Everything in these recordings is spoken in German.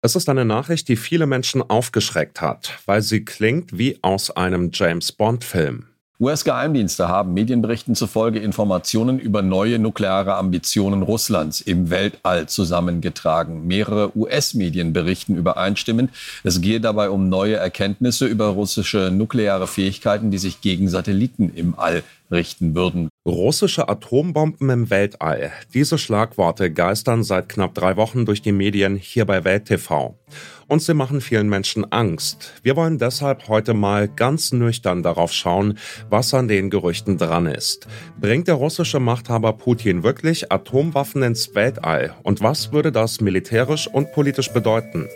Es ist eine Nachricht, die viele Menschen aufgeschreckt hat, weil sie klingt wie aus einem James Bond-Film. US-Geheimdienste haben Medienberichten zufolge Informationen über neue nukleare Ambitionen Russlands im Weltall zusammengetragen. Mehrere US-Medien berichten übereinstimmend, es gehe dabei um neue Erkenntnisse über russische nukleare Fähigkeiten, die sich gegen Satelliten im All richten würden. Russische Atombomben im Weltall. Diese Schlagworte geistern seit knapp drei Wochen durch die Medien hier bei Welt TV. Und sie machen vielen Menschen Angst. Wir wollen deshalb heute mal ganz nüchtern darauf schauen, was an den Gerüchten dran ist. Bringt der russische Machthaber Putin wirklich Atomwaffen ins Weltall? Und was würde das militärisch und politisch bedeuten?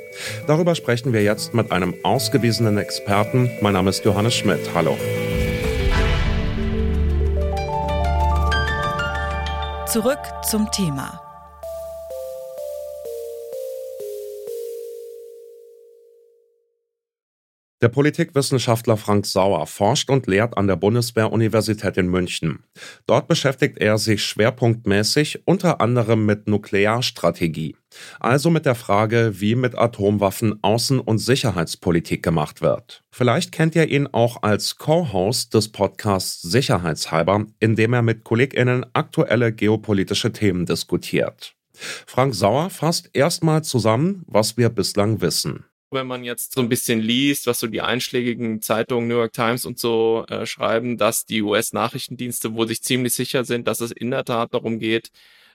Darüber sprechen wir jetzt mit einem ausgewiesenen Experten. Mein Name ist Johannes Schmidt. Hallo. Zurück zum Thema. Der Politikwissenschaftler Frank Sauer forscht und lehrt an der Bundeswehr-Universität in München. Dort beschäftigt er sich schwerpunktmäßig unter anderem mit Nuklearstrategie, also mit der Frage, wie mit Atomwaffen Außen- und Sicherheitspolitik gemacht wird. Vielleicht kennt ihr ihn auch als Co-Host des Podcasts Sicherheitshalber, in dem er mit KollegInnen aktuelle geopolitische Themen diskutiert. Frank Sauer fasst erstmal zusammen, was wir bislang wissen wenn man jetzt so ein bisschen liest, was so die einschlägigen Zeitungen, New York Times und so äh, schreiben, dass die US-Nachrichtendienste wohl sich ziemlich sicher sind, dass es in der Tat darum geht,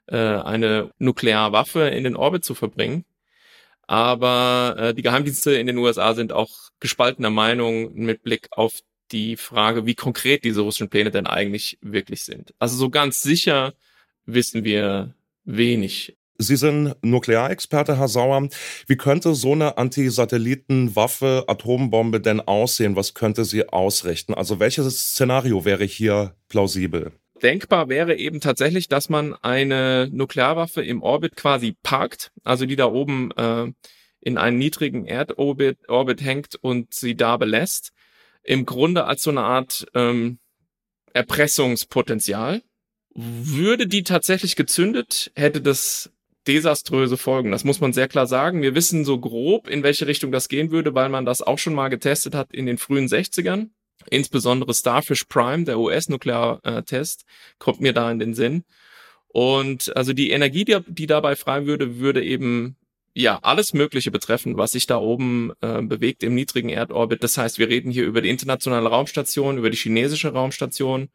äh, eine Nuklearwaffe in den Orbit zu verbringen. Aber äh, die Geheimdienste in den USA sind auch gespaltener Meinung mit Blick auf die Frage, wie konkret diese russischen Pläne denn eigentlich wirklich sind. Also so ganz sicher wissen wir wenig. Sie sind Nuklearexperte, Herr Sauer. Wie könnte so eine Antisatellitenwaffe, Atombombe denn aussehen? Was könnte sie ausrichten? Also welches Szenario wäre hier plausibel? Denkbar wäre eben tatsächlich, dass man eine Nuklearwaffe im Orbit quasi parkt, also die da oben äh, in einen niedrigen Erdorbit Orbit hängt und sie da belässt. Im Grunde als so eine Art ähm, Erpressungspotenzial. Würde die tatsächlich gezündet, hätte das desaströse Folgen. Das muss man sehr klar sagen. Wir wissen so grob, in welche Richtung das gehen würde, weil man das auch schon mal getestet hat in den frühen 60ern. Insbesondere Starfish Prime, der US-Nukleartest, kommt mir da in den Sinn. Und also die Energie, die, die dabei frei würde, würde eben ja alles Mögliche betreffen, was sich da oben äh, bewegt im niedrigen Erdorbit. Das heißt, wir reden hier über die internationale Raumstation, über die chinesische Raumstation,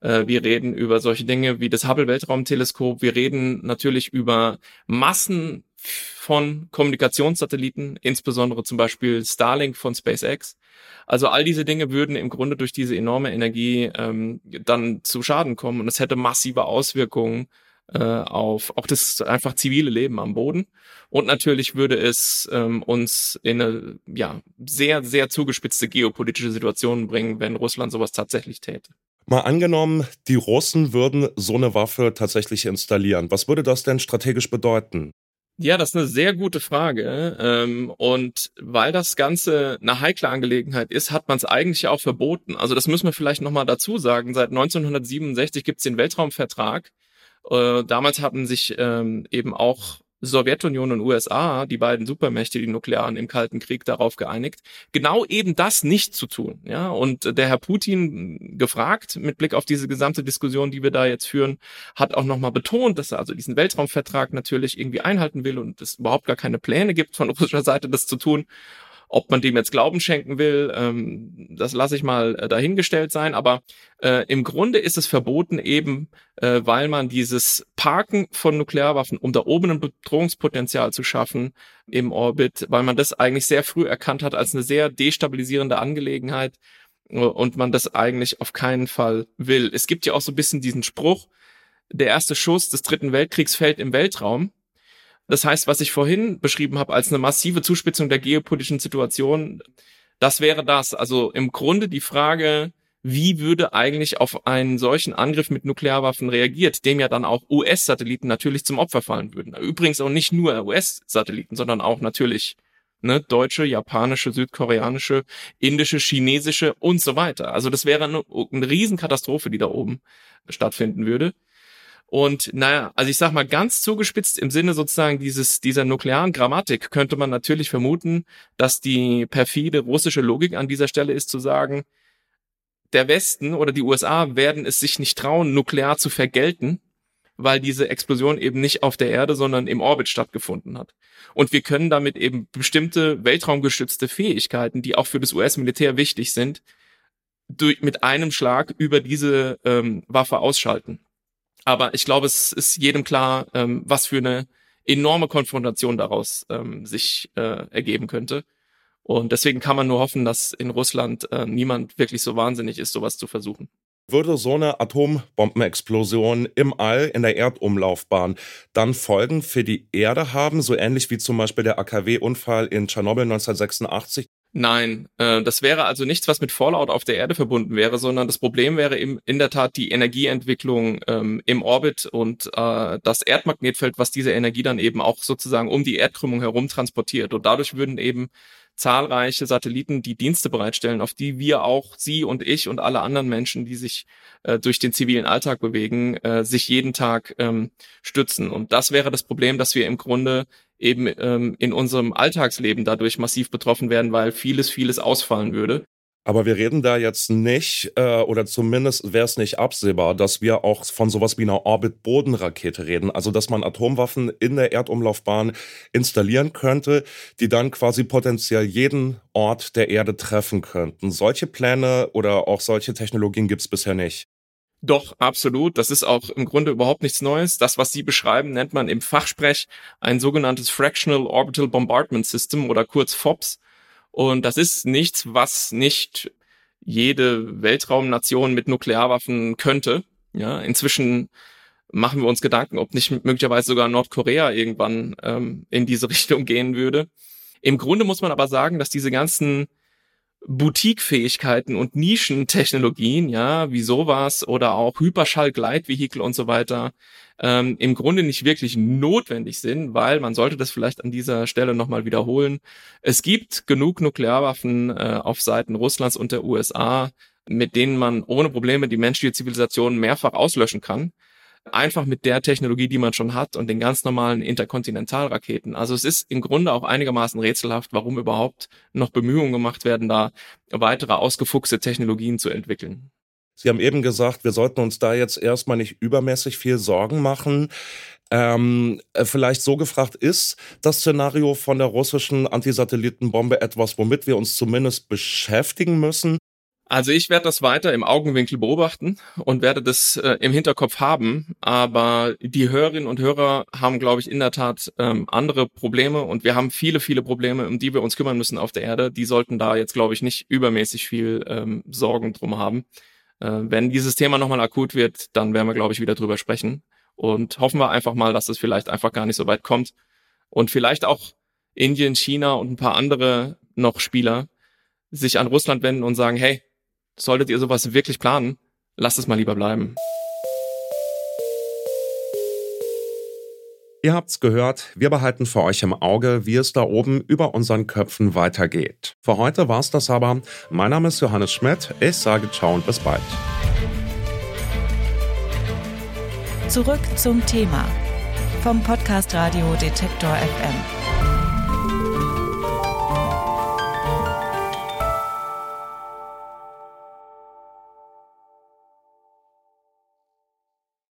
äh, wir reden über solche Dinge wie das Hubble Weltraumteleskop. Wir reden natürlich über Massen von Kommunikationssatelliten, insbesondere zum Beispiel Starlink von SpaceX. Also all diese Dinge würden im Grunde durch diese enorme Energie ähm, dann zu Schaden kommen und es hätte massive Auswirkungen äh, auf auch das einfach zivile Leben am Boden. Und natürlich würde es ähm, uns in eine ja, sehr, sehr zugespitzte geopolitische Situation bringen, wenn Russland sowas tatsächlich täte. Mal angenommen, die Russen würden so eine Waffe tatsächlich installieren. Was würde das denn strategisch bedeuten? Ja, das ist eine sehr gute Frage. Ähm, und weil das Ganze eine heikle Angelegenheit ist, hat man es eigentlich auch verboten. Also das müssen wir vielleicht nochmal dazu sagen. Seit 1967 gibt es den Weltraumvertrag. Äh, damals hatten sich ähm, eben auch Sowjetunion und USA, die beiden Supermächte, die Nuklearen im Kalten Krieg, darauf geeinigt, genau eben das nicht zu tun. Ja, und der Herr Putin gefragt, mit Blick auf diese gesamte Diskussion, die wir da jetzt führen, hat auch nochmal betont, dass er also diesen Weltraumvertrag natürlich irgendwie einhalten will und es überhaupt gar keine Pläne gibt von russischer Seite, das zu tun. Ob man dem jetzt Glauben schenken will, ähm, das lasse ich mal äh, dahingestellt sein. Aber äh, im Grunde ist es verboten eben, äh, weil man dieses Parken von Nuklearwaffen, um da oben ein Bedrohungspotenzial zu schaffen im Orbit, weil man das eigentlich sehr früh erkannt hat als eine sehr destabilisierende Angelegenheit äh, und man das eigentlich auf keinen Fall will. Es gibt ja auch so ein bisschen diesen Spruch, der erste Schuss des Dritten Weltkriegs fällt im Weltraum. Das heißt, was ich vorhin beschrieben habe als eine massive Zuspitzung der geopolitischen Situation, das wäre das. Also im Grunde die Frage, wie würde eigentlich auf einen solchen Angriff mit Nuklearwaffen reagiert, dem ja dann auch US-Satelliten natürlich zum Opfer fallen würden. Übrigens auch nicht nur US-Satelliten, sondern auch natürlich ne, deutsche, japanische, südkoreanische, indische, chinesische und so weiter. Also das wäre eine, eine Riesenkatastrophe, die da oben stattfinden würde. Und naja, also ich sag mal ganz zugespitzt im Sinne sozusagen dieses, dieser nuklearen Grammatik könnte man natürlich vermuten, dass die perfide russische Logik an dieser Stelle ist zu sagen, der Westen oder die USA werden es sich nicht trauen, nuklear zu vergelten, weil diese Explosion eben nicht auf der Erde, sondern im Orbit stattgefunden hat. Und wir können damit eben bestimmte weltraumgeschützte Fähigkeiten, die auch für das US-Militär wichtig sind, durch, mit einem Schlag über diese ähm, Waffe ausschalten. Aber ich glaube, es ist jedem klar, ähm, was für eine enorme Konfrontation daraus ähm, sich äh, ergeben könnte. Und deswegen kann man nur hoffen, dass in Russland äh, niemand wirklich so wahnsinnig ist, sowas zu versuchen. Würde so eine Atombombenexplosion im All in der Erdumlaufbahn dann Folgen für die Erde haben, so ähnlich wie zum Beispiel der AKW-Unfall in Tschernobyl 1986? Nein, äh, das wäre also nichts, was mit Fallout auf der Erde verbunden wäre, sondern das Problem wäre eben in der Tat die Energieentwicklung ähm, im Orbit und äh, das Erdmagnetfeld, was diese Energie dann eben auch sozusagen um die Erdkrümmung herum transportiert. Und dadurch würden eben zahlreiche Satelliten, die Dienste bereitstellen, auf die wir auch, Sie und ich und alle anderen Menschen, die sich äh, durch den zivilen Alltag bewegen, äh, sich jeden Tag ähm, stützen. Und das wäre das Problem, dass wir im Grunde eben ähm, in unserem Alltagsleben dadurch massiv betroffen werden, weil vieles, vieles ausfallen würde. Aber wir reden da jetzt nicht, äh, oder zumindest wäre es nicht absehbar, dass wir auch von sowas wie einer Orbit-Bodenrakete reden. Also, dass man Atomwaffen in der Erdumlaufbahn installieren könnte, die dann quasi potenziell jeden Ort der Erde treffen könnten. Solche Pläne oder auch solche Technologien gibt es bisher nicht. Doch, absolut. Das ist auch im Grunde überhaupt nichts Neues. Das, was Sie beschreiben, nennt man im Fachsprech ein sogenanntes Fractional Orbital Bombardment System oder kurz FOBS. Und das ist nichts, was nicht jede Weltraumnation mit Nuklearwaffen könnte. Ja, inzwischen machen wir uns Gedanken, ob nicht möglicherweise sogar Nordkorea irgendwann ähm, in diese Richtung gehen würde. Im Grunde muss man aber sagen, dass diese ganzen Boutique-Fähigkeiten und Nischentechnologien, ja, wie sowas oder auch Hyperschall-Gleitvehikel und so weiter, ähm, im Grunde nicht wirklich notwendig sind, weil man sollte das vielleicht an dieser Stelle nochmal wiederholen. Es gibt genug Nuklearwaffen äh, auf Seiten Russlands und der USA, mit denen man ohne Probleme die menschliche Zivilisation mehrfach auslöschen kann einfach mit der Technologie, die man schon hat und den ganz normalen Interkontinentalraketen. Also es ist im Grunde auch einigermaßen rätselhaft, warum überhaupt noch Bemühungen gemacht werden, da weitere ausgefuchste Technologien zu entwickeln. Sie haben eben gesagt, wir sollten uns da jetzt erstmal nicht übermäßig viel Sorgen machen. Ähm, äh, vielleicht so gefragt, ist das Szenario von der russischen Antisatellitenbombe etwas, womit wir uns zumindest beschäftigen müssen? Also ich werde das weiter im Augenwinkel beobachten und werde das äh, im Hinterkopf haben. Aber die Hörerinnen und Hörer haben, glaube ich, in der Tat ähm, andere Probleme und wir haben viele, viele Probleme, um die wir uns kümmern müssen auf der Erde. Die sollten da jetzt, glaube ich, nicht übermäßig viel ähm, Sorgen drum haben. Äh, wenn dieses Thema nochmal akut wird, dann werden wir, glaube ich, wieder drüber sprechen. Und hoffen wir einfach mal, dass es vielleicht einfach gar nicht so weit kommt. Und vielleicht auch Indien, China und ein paar andere noch Spieler sich an Russland wenden und sagen, hey, solltet ihr sowas wirklich planen, lasst es mal lieber bleiben. Ihr habt's gehört, wir behalten für euch im Auge, wie es da oben über unseren Köpfen weitergeht. Für heute war's das aber. Mein Name ist Johannes Schmidt. Ich sage ciao und bis bald. Zurück zum Thema vom Podcast Radio Detektor FM.